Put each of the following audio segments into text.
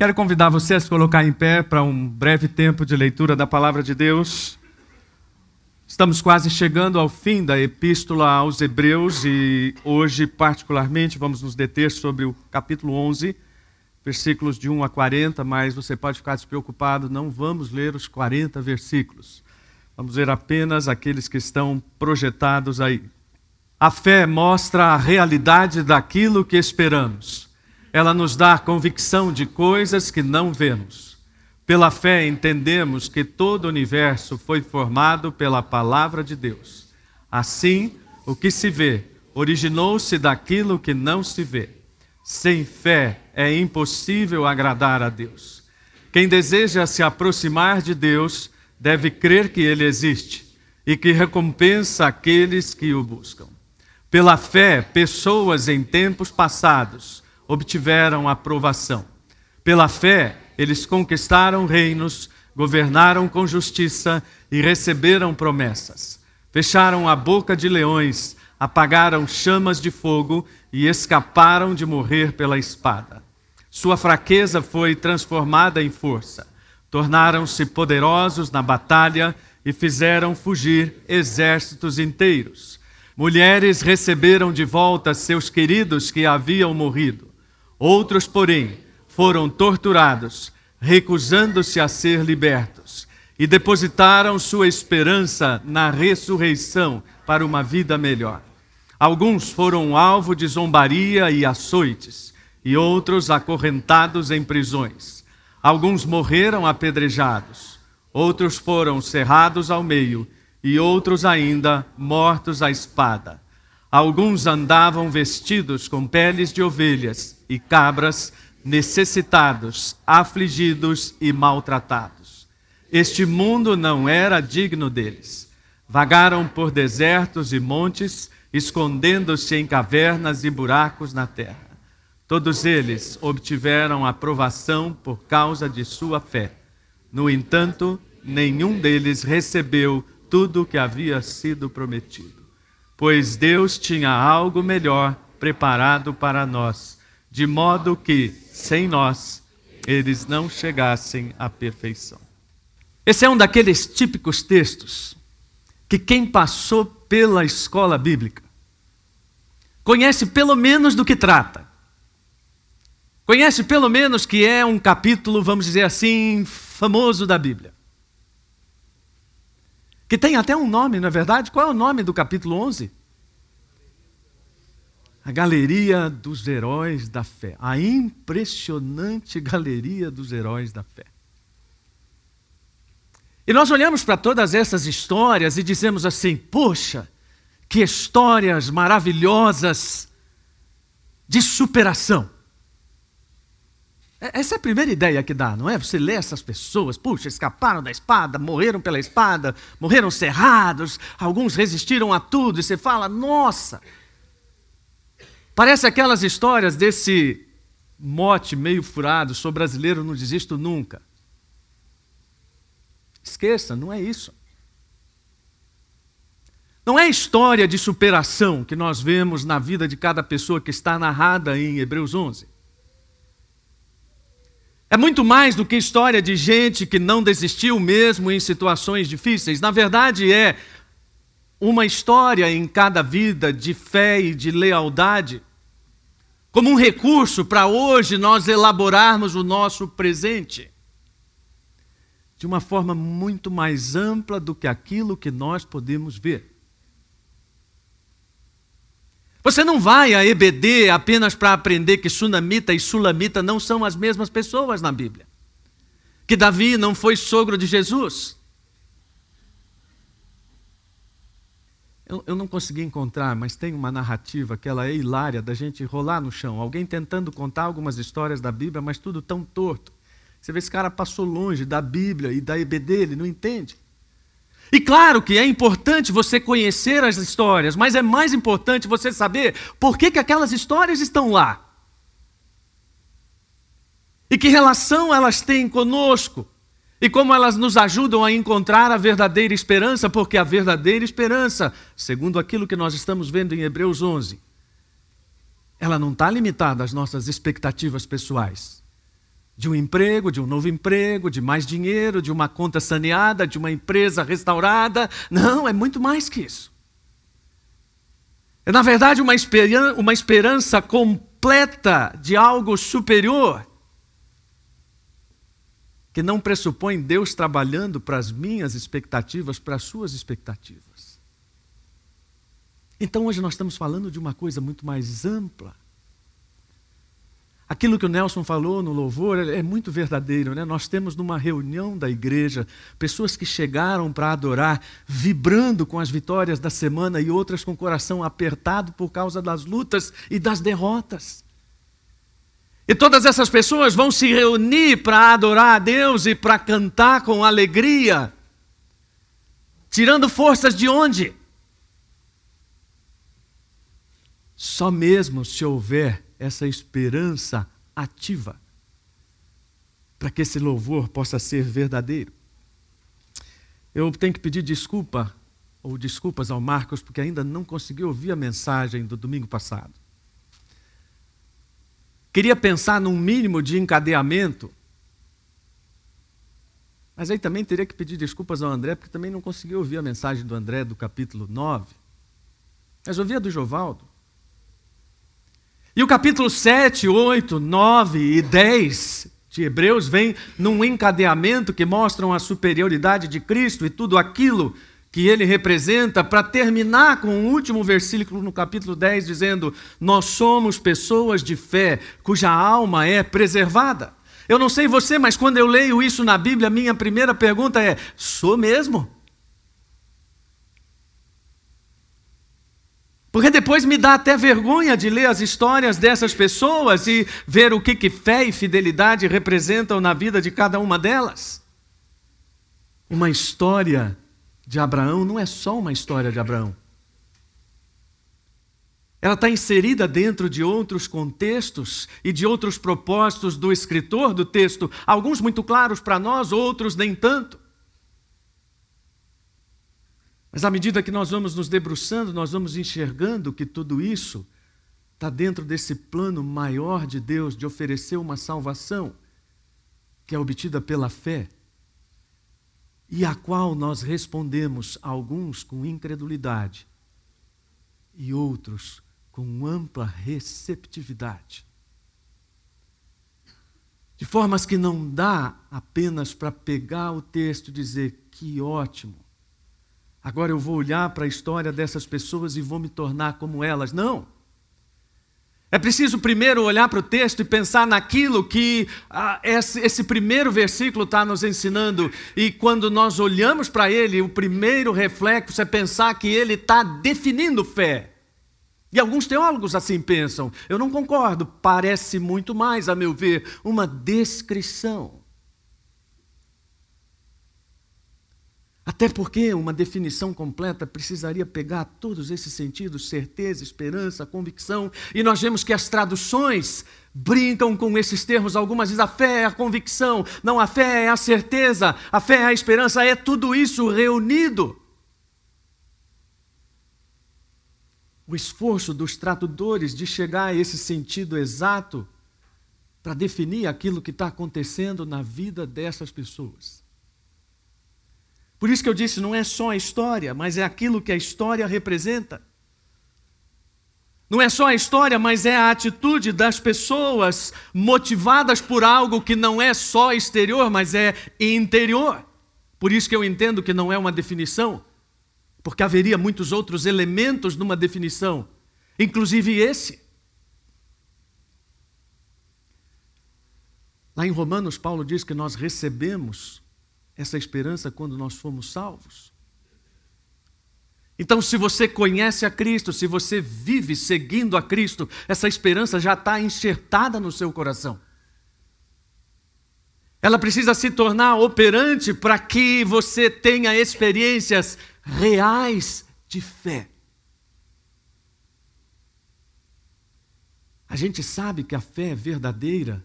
Quero convidar você a se colocar em pé para um breve tempo de leitura da palavra de Deus. Estamos quase chegando ao fim da epístola aos Hebreus e hoje, particularmente, vamos nos deter sobre o capítulo 11, versículos de 1 a 40, mas você pode ficar despreocupado, não vamos ler os 40 versículos. Vamos ver apenas aqueles que estão projetados aí. A fé mostra a realidade daquilo que esperamos ela nos dá convicção de coisas que não vemos. Pela fé entendemos que todo o universo foi formado pela palavra de Deus. Assim, o que se vê originou-se daquilo que não se vê. Sem fé é impossível agradar a Deus. Quem deseja se aproximar de Deus deve crer que Ele existe e que recompensa aqueles que o buscam. Pela fé, pessoas em tempos passados obtiveram aprovação. Pela fé, eles conquistaram reinos, governaram com justiça e receberam promessas. Fecharam a boca de leões, apagaram chamas de fogo e escaparam de morrer pela espada. Sua fraqueza foi transformada em força. Tornaram-se poderosos na batalha e fizeram fugir exércitos inteiros. Mulheres receberam de volta seus queridos que haviam morrido. Outros, porém, foram torturados, recusando-se a ser libertos, e depositaram sua esperança na ressurreição para uma vida melhor. Alguns foram alvo de zombaria e açoites, e outros acorrentados em prisões. Alguns morreram apedrejados, outros foram cerrados ao meio, e outros ainda mortos à espada. Alguns andavam vestidos com peles de ovelhas e cabras, necessitados, afligidos e maltratados. Este mundo não era digno deles. Vagaram por desertos e montes, escondendo-se em cavernas e buracos na terra. Todos eles obtiveram aprovação por causa de sua fé. No entanto, nenhum deles recebeu tudo o que havia sido prometido pois Deus tinha algo melhor preparado para nós, de modo que, sem nós, eles não chegassem à perfeição. Esse é um daqueles típicos textos que quem passou pela escola bíblica conhece pelo menos do que trata. Conhece pelo menos que é um capítulo, vamos dizer assim, famoso da Bíblia que tem até um nome, não é verdade? Qual é o nome do capítulo 11? A galeria dos heróis da fé. A impressionante galeria dos heróis da fé. E nós olhamos para todas essas histórias e dizemos assim: poxa, que histórias maravilhosas de superação. É, essa é a primeira ideia que dá, não é? Você lê essas pessoas, puxa, escaparam da espada, morreram pela espada, morreram cerrados, alguns resistiram a tudo, e você fala, nossa. Parece aquelas histórias desse mote meio furado, sou brasileiro, não desisto nunca. Esqueça, não é isso. Não é história de superação que nós vemos na vida de cada pessoa que está narrada em Hebreus 11. É muito mais do que história de gente que não desistiu mesmo em situações difíceis. Na verdade, é uma história em cada vida de fé e de lealdade, como um recurso para hoje nós elaborarmos o nosso presente de uma forma muito mais ampla do que aquilo que nós podemos ver. Você não vai a EBD apenas para aprender que sunamita e sulamita não são as mesmas pessoas na Bíblia. Que Davi não foi sogro de Jesus. Eu, eu não consegui encontrar, mas tem uma narrativa que ela é hilária da gente rolar no chão. Alguém tentando contar algumas histórias da Bíblia, mas tudo tão torto. Você vê esse cara passou longe da Bíblia e da EBD, ele não entende. E claro que é importante você conhecer as histórias, mas é mais importante você saber por que, que aquelas histórias estão lá. E que relação elas têm conosco. E como elas nos ajudam a encontrar a verdadeira esperança, porque a verdadeira esperança, segundo aquilo que nós estamos vendo em Hebreus 11, ela não está limitada às nossas expectativas pessoais de um emprego, de um novo emprego, de mais dinheiro, de uma conta saneada, de uma empresa restaurada. Não, é muito mais que isso. É, na verdade, uma, esperança, uma esperança completa de algo superior, que não pressupõe Deus trabalhando para as minhas expectativas, para as suas expectativas. Então, hoje nós estamos falando de uma coisa muito mais ampla. Aquilo que o Nelson falou no louvor é muito verdadeiro, né? Nós temos numa reunião da igreja pessoas que chegaram para adorar, vibrando com as vitórias da semana e outras com o coração apertado por causa das lutas e das derrotas. E todas essas pessoas vão se reunir para adorar a Deus e para cantar com alegria, tirando forças de onde? Só mesmo se houver essa esperança ativa, para que esse louvor possa ser verdadeiro. Eu tenho que pedir desculpa, ou desculpas ao Marcos, porque ainda não consegui ouvir a mensagem do domingo passado. Queria pensar num mínimo de encadeamento, mas aí também teria que pedir desculpas ao André, porque também não consegui ouvir a mensagem do André do capítulo 9. Mas ouvi a do Jovaldo. E o capítulo 7, 8, 9 e 10 de Hebreus vem num encadeamento que mostram a superioridade de Cristo e tudo aquilo que ele representa, para terminar com o último versículo no capítulo 10, dizendo: Nós somos pessoas de fé cuja alma é preservada. Eu não sei você, mas quando eu leio isso na Bíblia, minha primeira pergunta é: sou mesmo? Porque depois me dá até vergonha de ler as histórias dessas pessoas e ver o que, que fé e fidelidade representam na vida de cada uma delas. Uma história de Abraão não é só uma história de Abraão. Ela está inserida dentro de outros contextos e de outros propósitos do escritor do texto, alguns muito claros para nós, outros nem tanto. Mas à medida que nós vamos nos debruçando, nós vamos enxergando que tudo isso está dentro desse plano maior de Deus de oferecer uma salvação que é obtida pela fé e a qual nós respondemos, alguns com incredulidade e outros com ampla receptividade. De formas que não dá apenas para pegar o texto e dizer que ótimo, agora eu vou olhar para a história dessas pessoas e vou me tornar como elas. Não. É preciso primeiro olhar para o texto e pensar naquilo que ah, esse, esse, primeiro versículo está nos ensinando. E quando nós olhamos para ele, o primeiro reflexo é pensar que ele está definindo fé. E alguns teólogos assim pensam. Eu não concordo. Parece muito mais, a meu ver, uma descrição. Até porque uma definição completa precisaria pegar todos esses sentidos, certeza, esperança, convicção, e nós vemos que as traduções brincam com esses termos. Algumas dizem a fé é a convicção, não a fé é a certeza, a fé é a esperança, é tudo isso reunido. O esforço dos tradutores de chegar a esse sentido exato para definir aquilo que está acontecendo na vida dessas pessoas. Por isso que eu disse, não é só a história, mas é aquilo que a história representa. Não é só a história, mas é a atitude das pessoas motivadas por algo que não é só exterior, mas é interior. Por isso que eu entendo que não é uma definição, porque haveria muitos outros elementos numa definição, inclusive esse. Lá em Romanos, Paulo diz que nós recebemos essa esperança quando nós fomos salvos. Então, se você conhece a Cristo, se você vive seguindo a Cristo, essa esperança já está enxertada no seu coração. Ela precisa se tornar operante para que você tenha experiências reais de fé. A gente sabe que a fé é verdadeira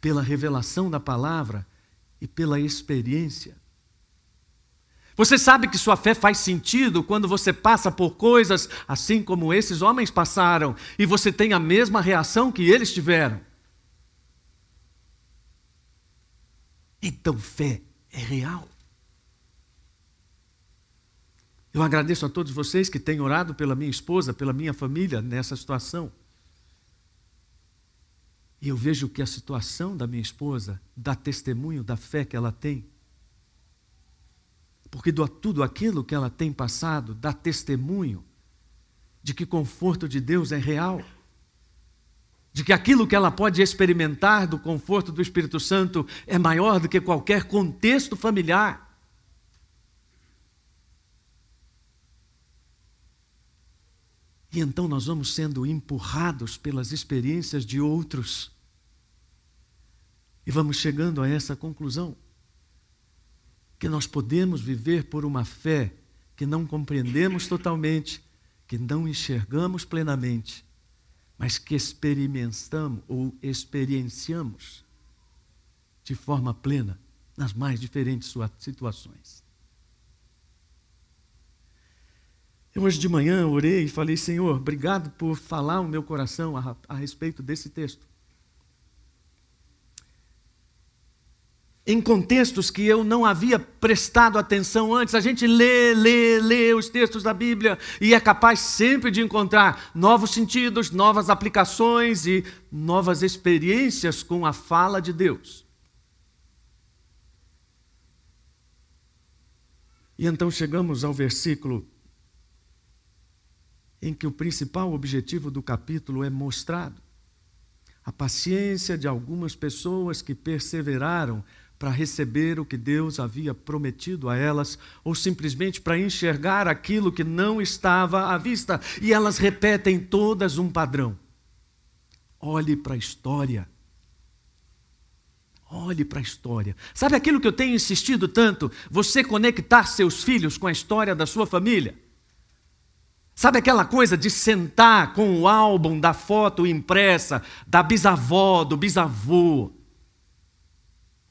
pela revelação da palavra e pela experiência. Você sabe que sua fé faz sentido quando você passa por coisas assim como esses homens passaram e você tem a mesma reação que eles tiveram. Então, fé é real. Eu agradeço a todos vocês que têm orado pela minha esposa, pela minha família nessa situação. E eu vejo que a situação da minha esposa dá testemunho da fé que ela tem. Porque tudo aquilo que ela tem passado dá testemunho de que o conforto de Deus é real. De que aquilo que ela pode experimentar do conforto do Espírito Santo é maior do que qualquer contexto familiar. E então nós vamos sendo empurrados pelas experiências de outros. E vamos chegando a essa conclusão: que nós podemos viver por uma fé que não compreendemos totalmente, que não enxergamos plenamente, mas que experimentamos ou experienciamos de forma plena nas mais diferentes situações. Eu hoje de manhã orei e falei, Senhor, obrigado por falar o meu coração a, a respeito desse texto. Em contextos que eu não havia prestado atenção antes, a gente lê, lê, lê os textos da Bíblia e é capaz sempre de encontrar novos sentidos, novas aplicações e novas experiências com a fala de Deus. E então chegamos ao versículo em que o principal objetivo do capítulo é mostrado. A paciência de algumas pessoas que perseveraram para receber o que Deus havia prometido a elas, ou simplesmente para enxergar aquilo que não estava à vista. E elas repetem todas um padrão. Olhe para a história. Olhe para a história. Sabe aquilo que eu tenho insistido tanto? Você conectar seus filhos com a história da sua família. Sabe aquela coisa de sentar com o álbum da foto impressa da bisavó, do bisavô,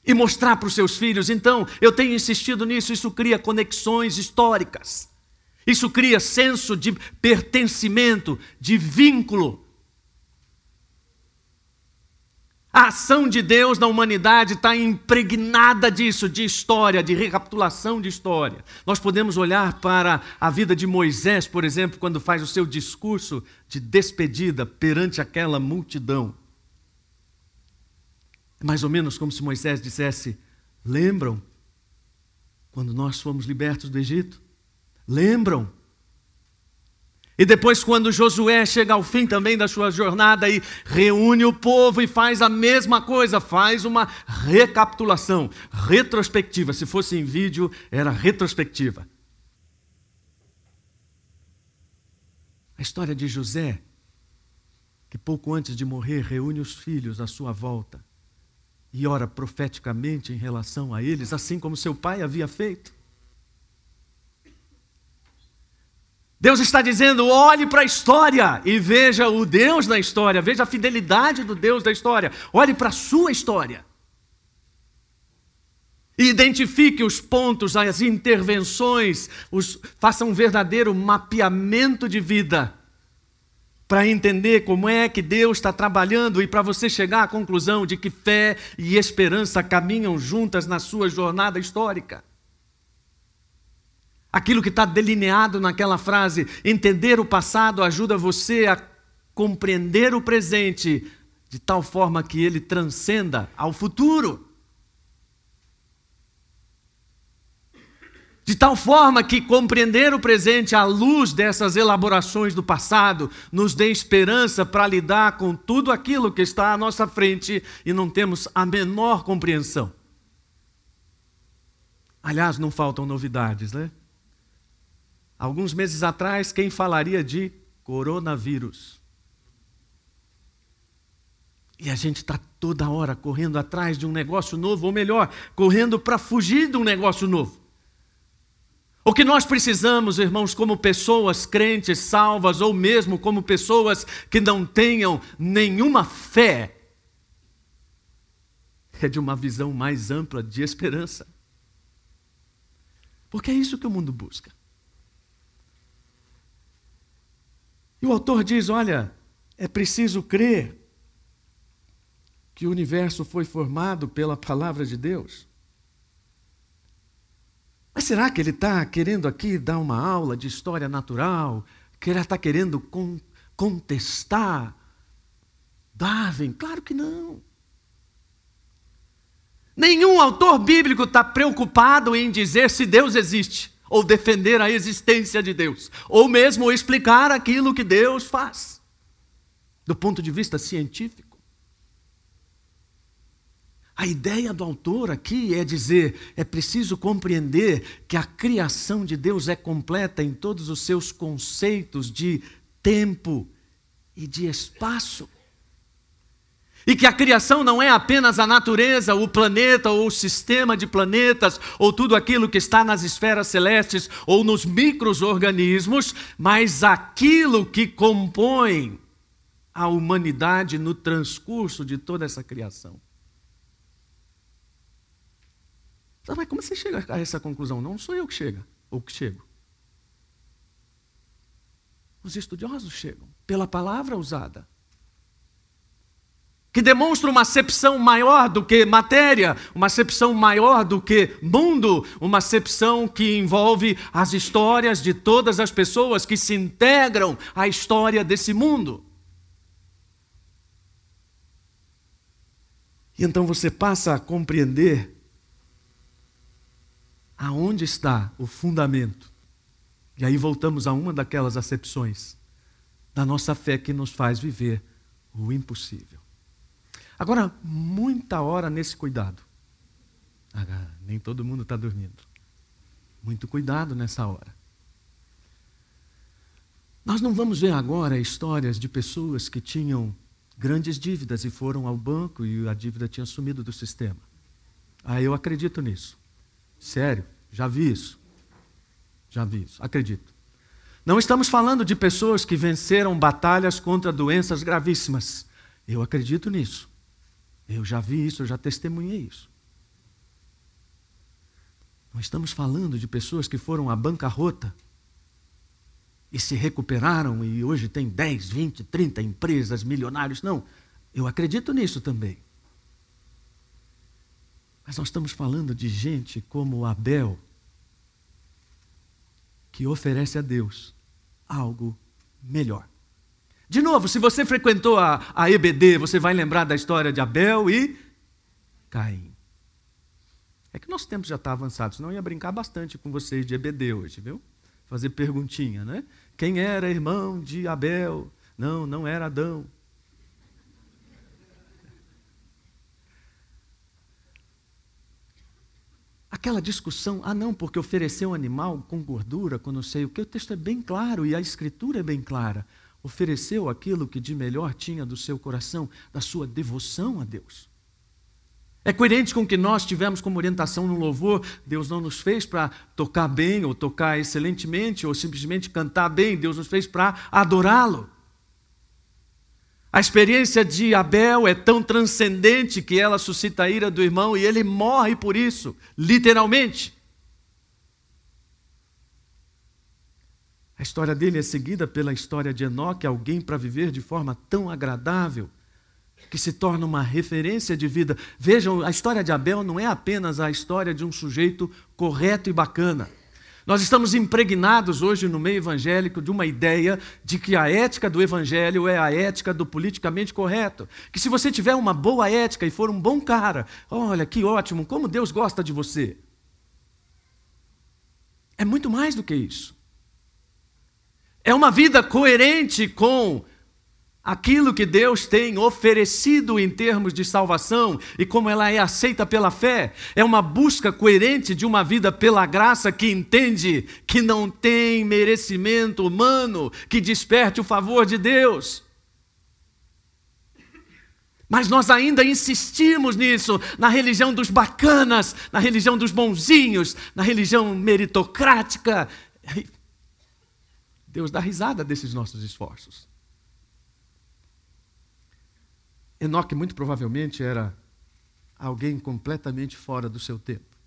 e mostrar para os seus filhos? Então, eu tenho insistido nisso, isso cria conexões históricas, isso cria senso de pertencimento, de vínculo. A ação de Deus na humanidade está impregnada disso, de história, de recapitulação de história. Nós podemos olhar para a vida de Moisés, por exemplo, quando faz o seu discurso de despedida perante aquela multidão. Mais ou menos como se Moisés dissesse: Lembram quando nós fomos libertos do Egito? Lembram e depois, quando Josué chega ao fim também da sua jornada e reúne o povo e faz a mesma coisa, faz uma recapitulação, retrospectiva. Se fosse em vídeo, era retrospectiva. A história de José, que pouco antes de morrer reúne os filhos à sua volta e ora profeticamente em relação a eles, assim como seu pai havia feito. Deus está dizendo: olhe para a história e veja o Deus da história, veja a fidelidade do Deus da história, olhe para a sua história. Identifique os pontos, as intervenções, os, faça um verdadeiro mapeamento de vida para entender como é que Deus está trabalhando e para você chegar à conclusão de que fé e esperança caminham juntas na sua jornada histórica. Aquilo que está delineado naquela frase, entender o passado ajuda você a compreender o presente de tal forma que ele transcenda ao futuro. De tal forma que compreender o presente à luz dessas elaborações do passado nos dê esperança para lidar com tudo aquilo que está à nossa frente e não temos a menor compreensão. Aliás, não faltam novidades, né? Alguns meses atrás, quem falaria de coronavírus? E a gente está toda hora correndo atrás de um negócio novo, ou melhor, correndo para fugir de um negócio novo. O que nós precisamos, irmãos, como pessoas crentes, salvas, ou mesmo como pessoas que não tenham nenhuma fé, é de uma visão mais ampla de esperança. Porque é isso que o mundo busca. E o autor diz: olha, é preciso crer que o universo foi formado pela palavra de Deus. Mas será que ele está querendo aqui dar uma aula de história natural? Que ele está querendo con contestar Darwin? Claro que não. Nenhum autor bíblico está preocupado em dizer se Deus existe, ou defender a existência de Deus, ou mesmo explicar aquilo que Deus faz, do ponto de vista científico. A ideia do autor aqui é dizer: é preciso compreender que a criação de Deus é completa em todos os seus conceitos de tempo e de espaço. E que a criação não é apenas a natureza, o planeta ou o sistema de planetas, ou tudo aquilo que está nas esferas celestes ou nos microorganismos, mas aquilo que compõe a humanidade no transcurso de toda essa criação. Mas como você chega a essa conclusão? Não sou eu que chega, ou que chego. Os estudiosos chegam pela palavra usada que demonstra uma acepção maior do que matéria, uma acepção maior do que mundo, uma acepção que envolve as histórias de todas as pessoas que se integram à história desse mundo. E então você passa a compreender aonde está o fundamento. E aí voltamos a uma daquelas acepções da nossa fé que nos faz viver o impossível. Agora, muita hora nesse cuidado. Ah, nem todo mundo está dormindo. Muito cuidado nessa hora. Nós não vamos ver agora histórias de pessoas que tinham grandes dívidas e foram ao banco e a dívida tinha sumido do sistema. Ah, eu acredito nisso. Sério, já vi isso. Já vi isso, acredito. Não estamos falando de pessoas que venceram batalhas contra doenças gravíssimas. Eu acredito nisso. Eu já vi isso, eu já testemunhei isso. Nós estamos falando de pessoas que foram à bancarrota e se recuperaram e hoje tem 10, 20, 30 empresas, milionários. Não, eu acredito nisso também. Mas nós estamos falando de gente como Abel, que oferece a Deus algo melhor. De novo, se você frequentou a, a EBD, você vai lembrar da história de Abel e Caim. É que nosso tempo já está avançado, senão eu ia brincar bastante com vocês de EBD hoje, viu? Fazer perguntinha, né? Quem era irmão de Abel? Não, não era Adão. Aquela discussão, ah não, porque ofereceu um animal com gordura, com não sei o que, o texto é bem claro e a escritura é bem clara ofereceu aquilo que de melhor tinha do seu coração, da sua devoção a Deus. É coerente com o que nós tivemos como orientação no louvor. Deus não nos fez para tocar bem ou tocar excelentemente ou simplesmente cantar bem. Deus nos fez para adorá-lo. A experiência de Abel é tão transcendente que ela suscita a ira do irmão e ele morre por isso, literalmente. A história dele é seguida pela história de Enoque, alguém para viver de forma tão agradável, que se torna uma referência de vida. Vejam, a história de Abel não é apenas a história de um sujeito correto e bacana. Nós estamos impregnados hoje no meio evangélico de uma ideia de que a ética do evangelho é a ética do politicamente correto. Que se você tiver uma boa ética e for um bom cara, olha que ótimo, como Deus gosta de você. É muito mais do que isso. É uma vida coerente com aquilo que Deus tem oferecido em termos de salvação e como ela é aceita pela fé. É uma busca coerente de uma vida pela graça que entende que não tem merecimento humano que desperte o favor de Deus. Mas nós ainda insistimos nisso, na religião dos bacanas, na religião dos bonzinhos, na religião meritocrática. Deus dá risada desses nossos esforços. Enoque, muito provavelmente, era alguém completamente fora do seu tempo.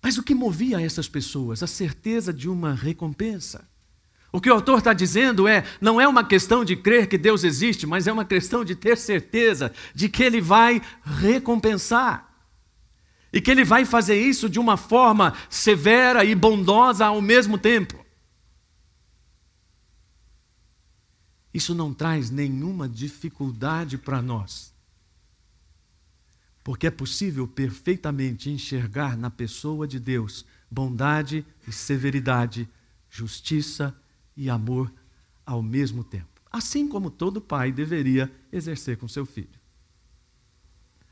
Mas o que movia essas pessoas? A certeza de uma recompensa. O que o autor está dizendo é: não é uma questão de crer que Deus existe, mas é uma questão de ter certeza de que Ele vai recompensar. E que ele vai fazer isso de uma forma severa e bondosa ao mesmo tempo. Isso não traz nenhuma dificuldade para nós. Porque é possível perfeitamente enxergar na pessoa de Deus bondade e severidade, justiça e amor ao mesmo tempo. Assim como todo pai deveria exercer com seu filho.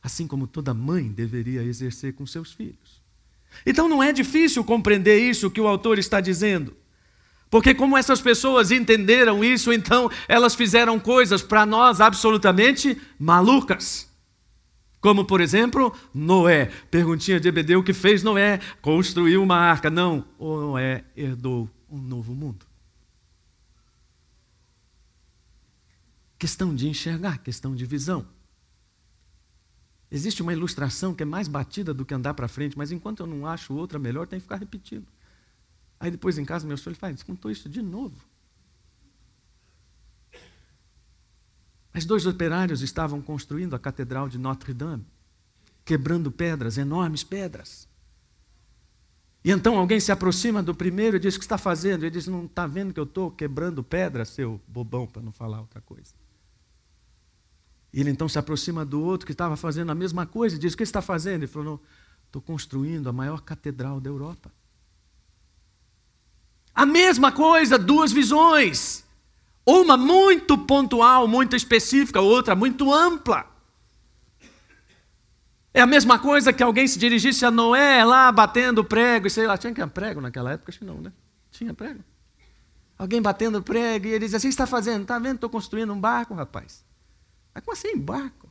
Assim como toda mãe deveria exercer com seus filhos. Então não é difícil compreender isso que o autor está dizendo. Porque, como essas pessoas entenderam isso, então elas fizeram coisas para nós absolutamente malucas. Como, por exemplo, Noé. Perguntinha de Ebedeu: o que fez Noé? Construiu uma arca. Não, Noé herdou um novo mundo. Questão de enxergar, questão de visão. Existe uma ilustração que é mais batida do que andar para frente, mas enquanto eu não acho outra melhor, tem que ficar repetindo. Aí depois em casa, meu filho fala, contou isso de novo. Mas dois operários estavam construindo a Catedral de Notre-Dame, quebrando pedras, enormes pedras. E então alguém se aproxima do primeiro e diz: O que está fazendo? Ele diz: Não está vendo que eu estou quebrando pedra, seu bobão, para não falar outra coisa. Ele então se aproxima do outro que estava fazendo a mesma coisa e diz: O que está fazendo? Ele falou: Estou construindo a maior catedral da Europa. A mesma coisa, duas visões. Uma muito pontual, muito específica, outra muito ampla. É a mesma coisa que alguém se dirigisse a Noé lá batendo prego, e sei lá, tinha que prego naquela época? Acho que não, né? Tinha prego. Alguém batendo prego e ele diz assim: está fazendo? Está vendo? Estou construindo um barco, rapaz. Mas como assim, barco?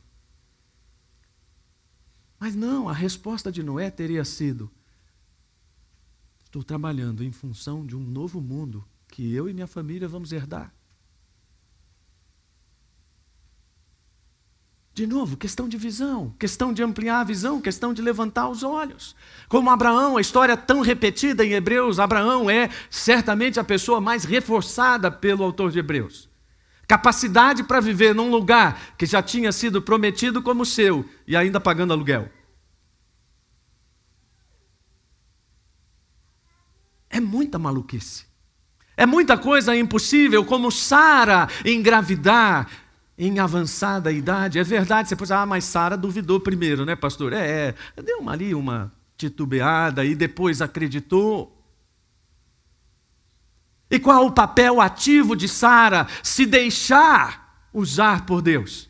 Mas não, a resposta de Noé teria sido: Estou trabalhando em função de um novo mundo que eu e minha família vamos herdar. De novo, questão de visão, questão de ampliar a visão, questão de levantar os olhos. Como Abraão, a história tão repetida em Hebreus, Abraão é certamente a pessoa mais reforçada pelo autor de Hebreus. Capacidade para viver num lugar que já tinha sido prometido como seu e ainda pagando aluguel. É muita maluquice. É muita coisa impossível, como Sara engravidar em avançada idade. É verdade, você pode ah, mas Sara duvidou primeiro, né, pastor? É, é, deu uma, ali uma titubeada e depois acreditou. E qual o papel ativo de Sara? Se deixar usar por Deus.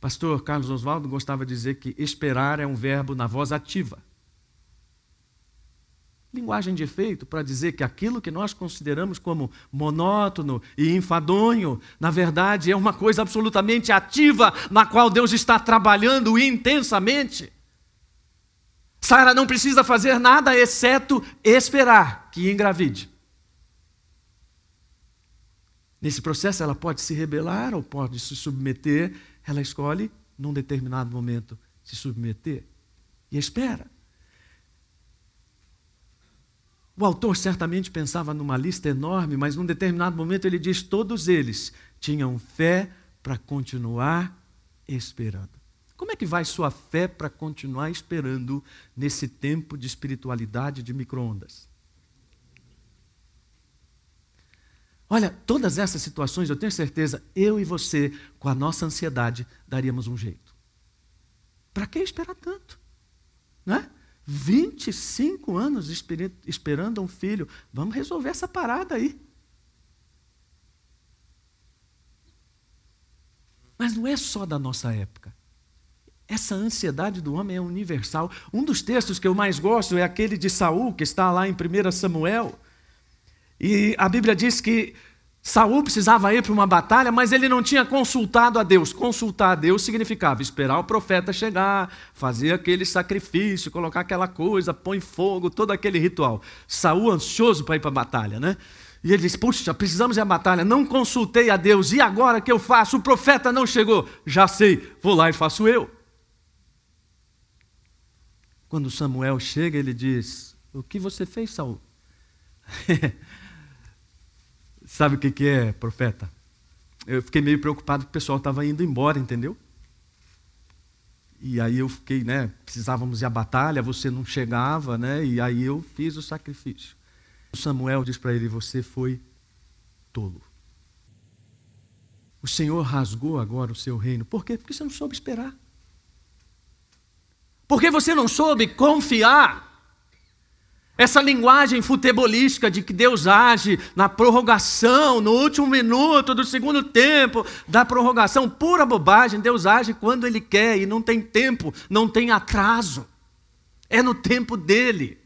Pastor Carlos Oswaldo gostava de dizer que esperar é um verbo na voz ativa. Linguagem de efeito para dizer que aquilo que nós consideramos como monótono e enfadonho, na verdade é uma coisa absolutamente ativa na qual Deus está trabalhando intensamente. Sara não precisa fazer nada exceto esperar que engravide. Nesse processo ela pode se rebelar ou pode se submeter, ela escolhe num determinado momento se submeter e espera. O autor certamente pensava numa lista enorme, mas num determinado momento ele diz: todos eles tinham fé para continuar esperando. Como é que vai sua fé para continuar esperando nesse tempo de espiritualidade de microondas? Olha, todas essas situações, eu tenho certeza, eu e você, com a nossa ansiedade, daríamos um jeito. Para que esperar tanto? Não é? 25 anos esperando um filho. Vamos resolver essa parada aí. Mas não é só da nossa época. Essa ansiedade do homem é universal. Um dos textos que eu mais gosto é aquele de Saul, que está lá em 1 Samuel. E a Bíblia diz que Saul precisava ir para uma batalha, mas ele não tinha consultado a Deus. Consultar a Deus significava esperar o profeta chegar, fazer aquele sacrifício, colocar aquela coisa, põe fogo, todo aquele ritual. Saul ansioso para ir para a batalha, né? E ele disse: Puxa, precisamos ir à batalha. Não consultei a Deus. E agora que eu faço? O profeta não chegou. Já sei, vou lá e faço eu. Quando Samuel chega, ele diz: O que você fez, Saul? Sabe o que, que é, profeta? Eu fiquei meio preocupado que o pessoal estava indo embora, entendeu? E aí eu fiquei, né? Precisávamos ir à batalha, você não chegava, né? E aí eu fiz o sacrifício. Samuel diz para ele: Você foi tolo. O Senhor rasgou agora o seu reino. Por quê? Porque você não soube esperar. Porque você não soube confiar. Essa linguagem futebolística de que Deus age na prorrogação, no último minuto do segundo tempo da prorrogação, pura bobagem. Deus age quando Ele quer e não tem tempo, não tem atraso. É no tempo dele.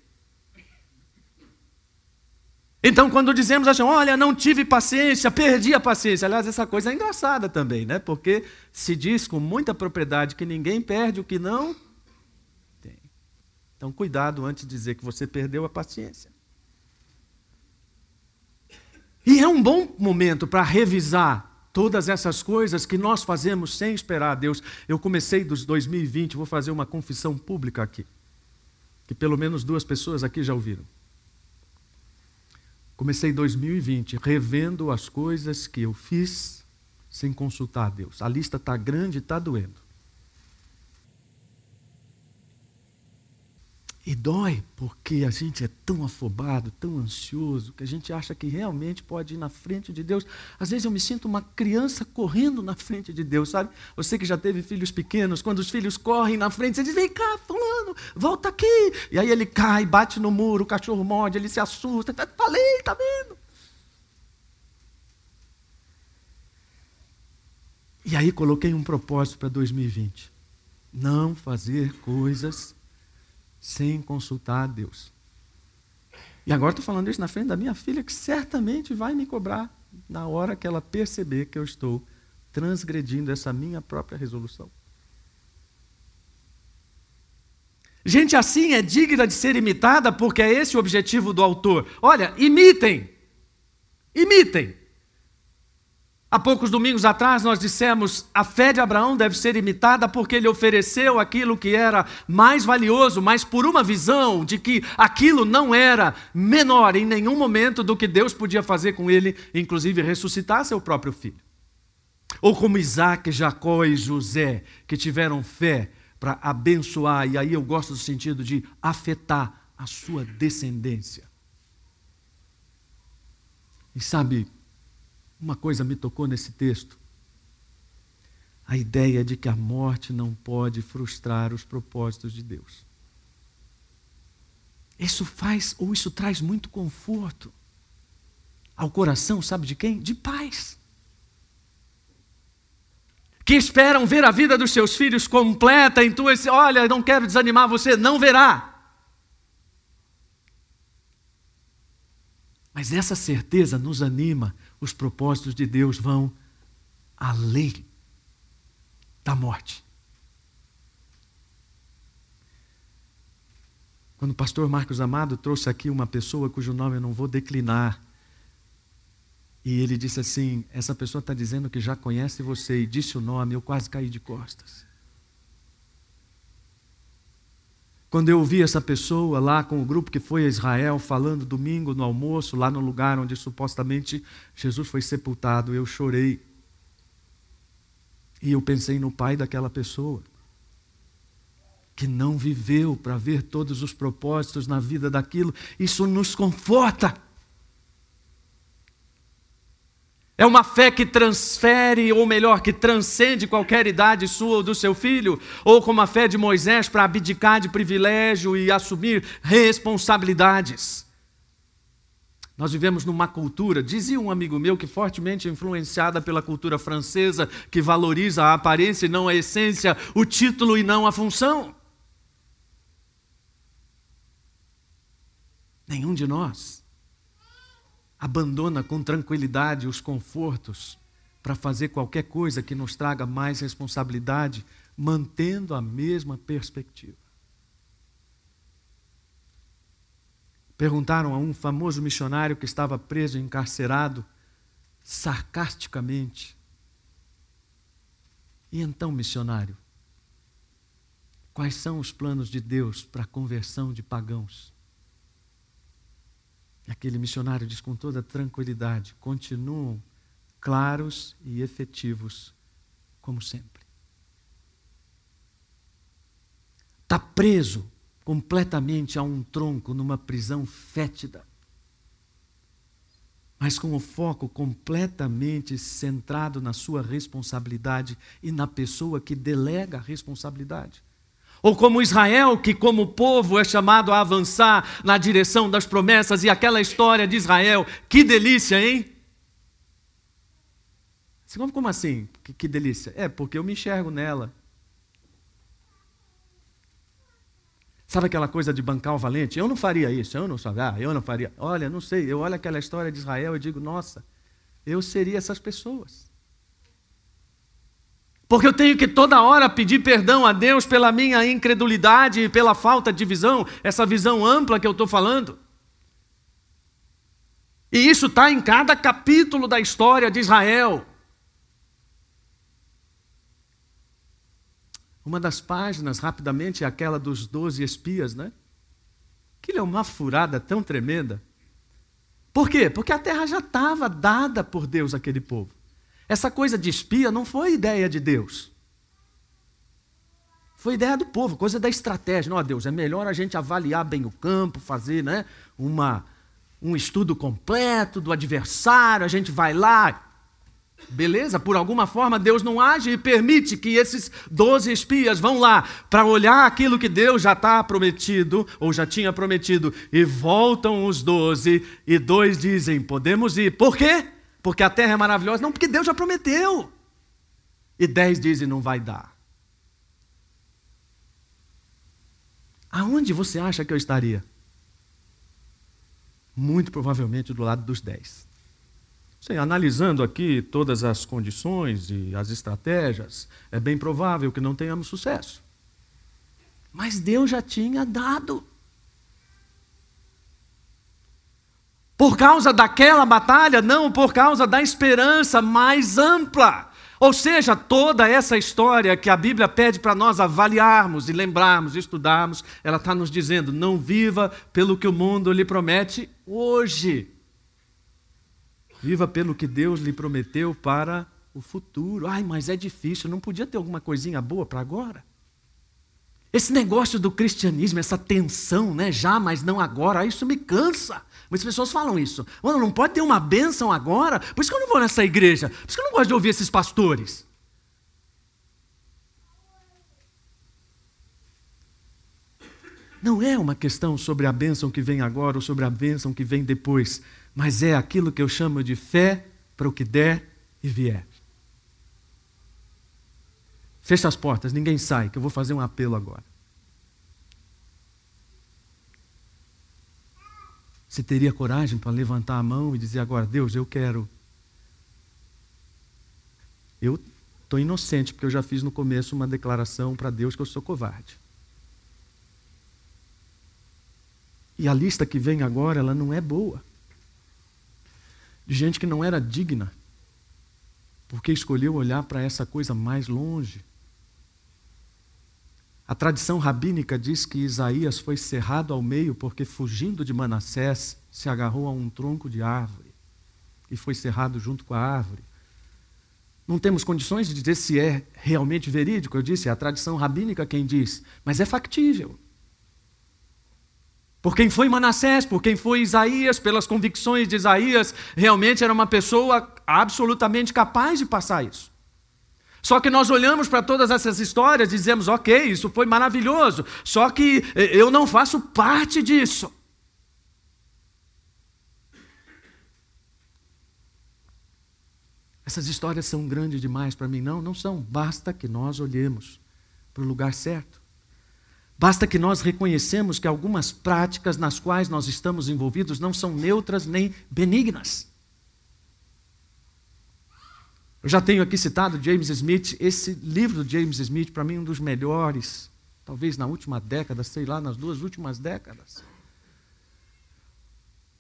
Então, quando dizemos assim, olha, não tive paciência, perdi a paciência. Aliás, essa coisa é engraçada também, né? Porque se diz com muita propriedade que ninguém perde o que não então, cuidado antes de dizer que você perdeu a paciência. E é um bom momento para revisar todas essas coisas que nós fazemos sem esperar a Deus. Eu comecei dos 2020, vou fazer uma confissão pública aqui, que pelo menos duas pessoas aqui já ouviram. Comecei 2020 revendo as coisas que eu fiz sem consultar a Deus. A lista está grande e está doendo. E dói porque a gente é tão afobado, tão ansioso, que a gente acha que realmente pode ir na frente de Deus. Às vezes eu me sinto uma criança correndo na frente de Deus, sabe? Você que já teve filhos pequenos, quando os filhos correm na frente, você diz: vem cá, fulano, volta aqui. E aí ele cai, bate no muro, o cachorro morde, ele se assusta. Falei, tá vendo? E aí coloquei um propósito para 2020: não fazer coisas sem consultar a Deus. E agora estou falando isso na frente da minha filha, que certamente vai me cobrar na hora que ela perceber que eu estou transgredindo essa minha própria resolução. Gente assim é digna de ser imitada porque é esse o objetivo do autor. Olha, imitem. Imitem. Há poucos domingos atrás nós dissemos: a fé de Abraão deve ser imitada porque ele ofereceu aquilo que era mais valioso, mas por uma visão de que aquilo não era menor em nenhum momento do que Deus podia fazer com ele, inclusive ressuscitar seu próprio filho. Ou como Isaac, Jacó e José, que tiveram fé para abençoar, e aí eu gosto do sentido de afetar a sua descendência. E sabe, uma coisa me tocou nesse texto. A ideia de que a morte não pode frustrar os propósitos de Deus. Isso faz, ou isso traz muito conforto ao coração, sabe de quem? De pais. Que esperam ver a vida dos seus filhos completa em tua. Olha, não quero desanimar você, não verá. Mas essa certeza nos anima os propósitos de Deus vão além da morte. Quando o pastor Marcos Amado trouxe aqui uma pessoa cujo nome eu não vou declinar, e ele disse assim: Essa pessoa está dizendo que já conhece você, e disse o nome, eu quase caí de costas. Quando eu ouvi essa pessoa lá com o grupo que foi a Israel falando domingo no almoço, lá no lugar onde supostamente Jesus foi sepultado, eu chorei. E eu pensei no pai daquela pessoa, que não viveu para ver todos os propósitos na vida daquilo. Isso nos conforta. É uma fé que transfere, ou melhor, que transcende qualquer idade sua ou do seu filho, ou como a fé de Moisés para abdicar de privilégio e assumir responsabilidades. Nós vivemos numa cultura, dizia um amigo meu, que fortemente influenciada pela cultura francesa, que valoriza a aparência e não a essência, o título e não a função. Nenhum de nós abandona com tranquilidade os confortos para fazer qualquer coisa que nos traga mais responsabilidade, mantendo a mesma perspectiva. Perguntaram a um famoso missionário que estava preso, encarcerado, sarcasticamente: E então, missionário, quais são os planos de Deus para a conversão de pagãos? Aquele missionário diz com toda tranquilidade: continuam claros e efetivos, como sempre. está preso completamente a um tronco numa prisão fétida, mas com o foco completamente centrado na sua responsabilidade e na pessoa que delega a responsabilidade. Ou como Israel, que como povo é chamado a avançar na direção das promessas, e aquela história de Israel, que delícia, hein? Como assim? Que, que delícia? É, porque eu me enxergo nela. Sabe aquela coisa de bancar o valente? Eu não faria isso, eu não sabia, ah, eu não faria. Olha, não sei, eu olho aquela história de Israel e digo, nossa, eu seria essas pessoas. Porque eu tenho que toda hora pedir perdão a Deus pela minha incredulidade e pela falta de visão, essa visão ampla que eu estou falando. E isso está em cada capítulo da história de Israel. Uma das páginas, rapidamente, é aquela dos doze espias, né? Aquilo é uma furada tão tremenda. Por quê? Porque a terra já estava dada por Deus àquele povo. Essa coisa de espia não foi ideia de Deus. Foi ideia do povo, coisa da estratégia. Não, Deus, é melhor a gente avaliar bem o campo, fazer né, uma, um estudo completo do adversário, a gente vai lá. Beleza? Por alguma forma Deus não age e permite que esses doze espias vão lá para olhar aquilo que Deus já está prometido, ou já tinha prometido, e voltam os doze, e dois dizem: podemos ir. Por quê? Porque a terra é maravilhosa. Não, porque Deus já prometeu. E dez dizem não vai dar. Aonde você acha que eu estaria? Muito provavelmente do lado dos dez. Sim, analisando aqui todas as condições e as estratégias, é bem provável que não tenhamos sucesso. Mas Deus já tinha dado. Por causa daquela batalha, não, por causa da esperança mais ampla. Ou seja, toda essa história que a Bíblia pede para nós avaliarmos e lembrarmos, estudarmos, ela está nos dizendo: não viva pelo que o mundo lhe promete hoje. Viva pelo que Deus lhe prometeu para o futuro. Ai, mas é difícil, não podia ter alguma coisinha boa para agora? Esse negócio do cristianismo, essa tensão, né? Já, mas não agora, isso me cansa. Muitas pessoas falam isso. Mano, não pode ter uma bênção agora. Por isso que eu não vou nessa igreja. Por isso que eu não gosto de ouvir esses pastores. Não é uma questão sobre a bênção que vem agora ou sobre a bênção que vem depois, mas é aquilo que eu chamo de fé para o que der e vier. Fecha as portas, ninguém sai, que eu vou fazer um apelo agora. Você teria coragem para levantar a mão e dizer agora, Deus, eu quero. Eu estou inocente, porque eu já fiz no começo uma declaração para Deus que eu sou covarde. E a lista que vem agora, ela não é boa. De gente que não era digna, porque escolheu olhar para essa coisa mais longe. A tradição rabínica diz que Isaías foi cerrado ao meio porque, fugindo de Manassés, se agarrou a um tronco de árvore e foi cerrado junto com a árvore. Não temos condições de dizer se é realmente verídico, eu disse, é a tradição rabínica quem diz, mas é factível. Por quem foi Manassés, por quem foi Isaías, pelas convicções de Isaías, realmente era uma pessoa absolutamente capaz de passar isso. Só que nós olhamos para todas essas histórias e dizemos, ok, isso foi maravilhoso, só que eh, eu não faço parte disso. Essas histórias são grandes demais para mim. Não, não são. Basta que nós olhemos para o lugar certo. Basta que nós reconhecemos que algumas práticas nas quais nós estamos envolvidos não são neutras nem benignas. Eu já tenho aqui citado James Smith, esse livro do James Smith, para mim, um dos melhores, talvez na última década, sei lá, nas duas últimas décadas.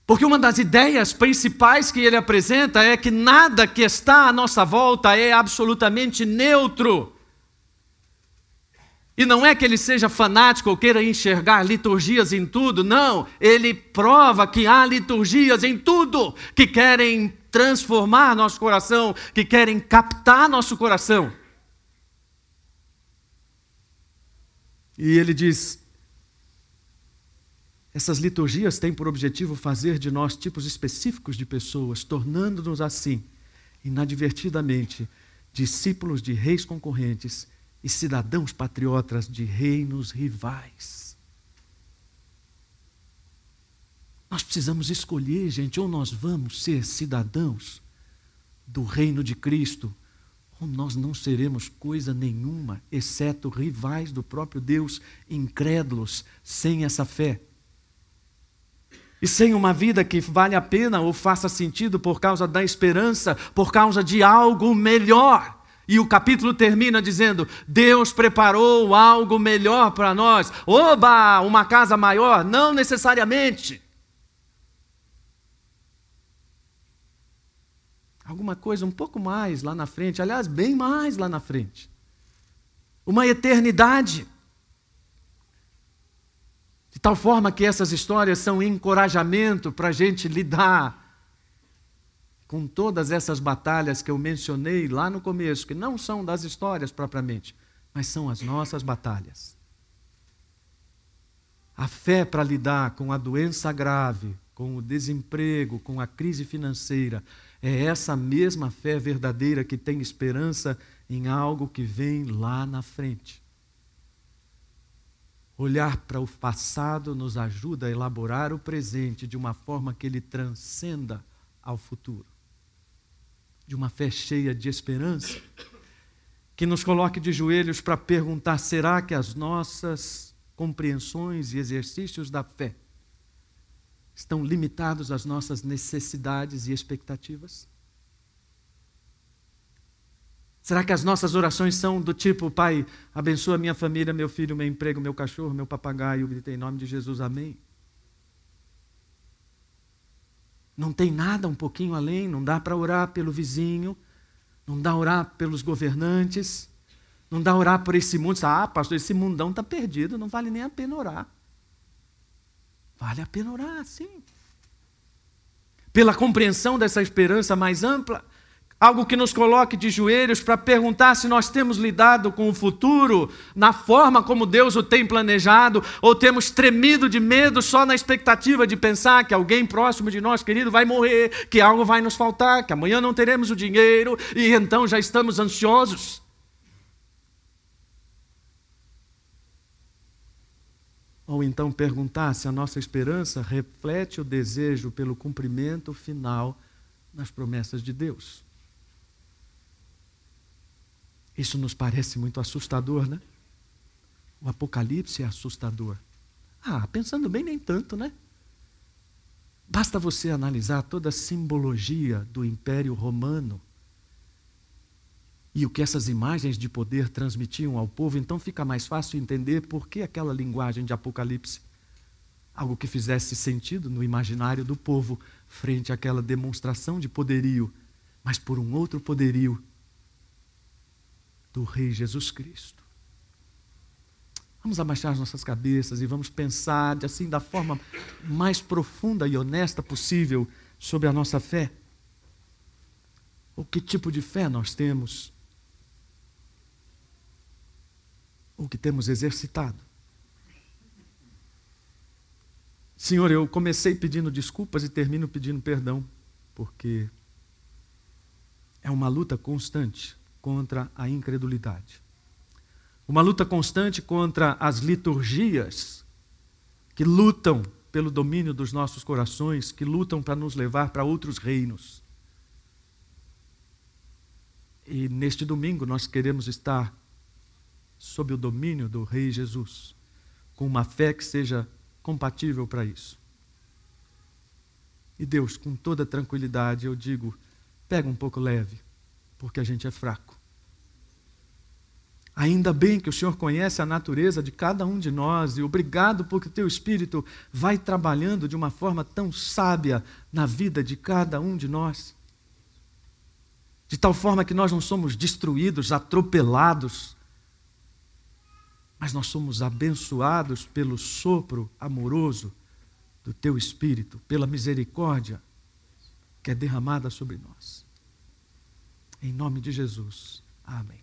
Porque uma das ideias principais que ele apresenta é que nada que está à nossa volta é absolutamente neutro. E não é que ele seja fanático ou queira enxergar liturgias em tudo, não. Ele prova que há liturgias em tudo que querem transformar nosso coração, que querem captar nosso coração. E ele diz: essas liturgias têm por objetivo fazer de nós tipos específicos de pessoas, tornando-nos assim, inadvertidamente, discípulos de reis concorrentes e cidadãos patriotas de reinos rivais. Nós precisamos escolher, gente, ou nós vamos ser cidadãos do reino de Cristo, ou nós não seremos coisa nenhuma, exceto rivais do próprio Deus, incrédulos, sem essa fé. E sem uma vida que vale a pena ou faça sentido por causa da esperança, por causa de algo melhor. E o capítulo termina dizendo: Deus preparou algo melhor para nós. Oba, uma casa maior? Não necessariamente. Alguma coisa um pouco mais lá na frente, aliás, bem mais lá na frente. Uma eternidade. De tal forma que essas histórias são encorajamento para a gente lidar com todas essas batalhas que eu mencionei lá no começo, que não são das histórias propriamente, mas são as nossas batalhas. A fé para lidar com a doença grave, com o desemprego, com a crise financeira, é essa mesma fé verdadeira que tem esperança em algo que vem lá na frente. Olhar para o passado nos ajuda a elaborar o presente de uma forma que ele transcenda ao futuro. De uma fé cheia de esperança, que nos coloque de joelhos para perguntar: será que as nossas compreensões e exercícios da fé estão limitados às nossas necessidades e expectativas? Será que as nossas orações são do tipo, Pai, abençoa minha família, meu filho, meu emprego, meu cachorro, meu papagaio, gritei em nome de Jesus, amém? Não tem nada um pouquinho além, não dá para orar pelo vizinho, não dá orar pelos governantes, não dá orar por esse mundo. Ah, pastor, esse mundão está perdido, não vale nem a pena orar. Vale a pena orar, sim. Pela compreensão dessa esperança mais ampla, algo que nos coloque de joelhos para perguntar se nós temos lidado com o futuro na forma como Deus o tem planejado, ou temos tremido de medo só na expectativa de pensar que alguém próximo de nós, querido, vai morrer, que algo vai nos faltar, que amanhã não teremos o dinheiro e então já estamos ansiosos. Ou então perguntar se a nossa esperança reflete o desejo pelo cumprimento final nas promessas de Deus. Isso nos parece muito assustador, né? O Apocalipse é assustador. Ah, pensando bem, nem tanto, né? Basta você analisar toda a simbologia do Império Romano e o que essas imagens de poder transmitiam ao povo, então fica mais fácil entender por que aquela linguagem de Apocalipse. Algo que fizesse sentido no imaginário do povo frente àquela demonstração de poderio, mas por um outro poderio do Rei Jesus Cristo. Vamos abaixar as nossas cabeças e vamos pensar assim da forma mais profunda e honesta possível sobre a nossa fé. O que tipo de fé nós temos? O que temos exercitado. Senhor, eu comecei pedindo desculpas e termino pedindo perdão, porque é uma luta constante contra a incredulidade. Uma luta constante contra as liturgias que lutam pelo domínio dos nossos corações, que lutam para nos levar para outros reinos. E neste domingo nós queremos estar sob o domínio do Rei Jesus, com uma fé que seja compatível para isso. E Deus, com toda tranquilidade, eu digo: pega um pouco leve, porque a gente é fraco. Ainda bem que o Senhor conhece a natureza de cada um de nós e obrigado porque teu Espírito vai trabalhando de uma forma tão sábia na vida de cada um de nós. De tal forma que nós não somos destruídos, atropelados, mas nós somos abençoados pelo sopro amoroso do teu Espírito, pela misericórdia que é derramada sobre nós. Em nome de Jesus. Amém.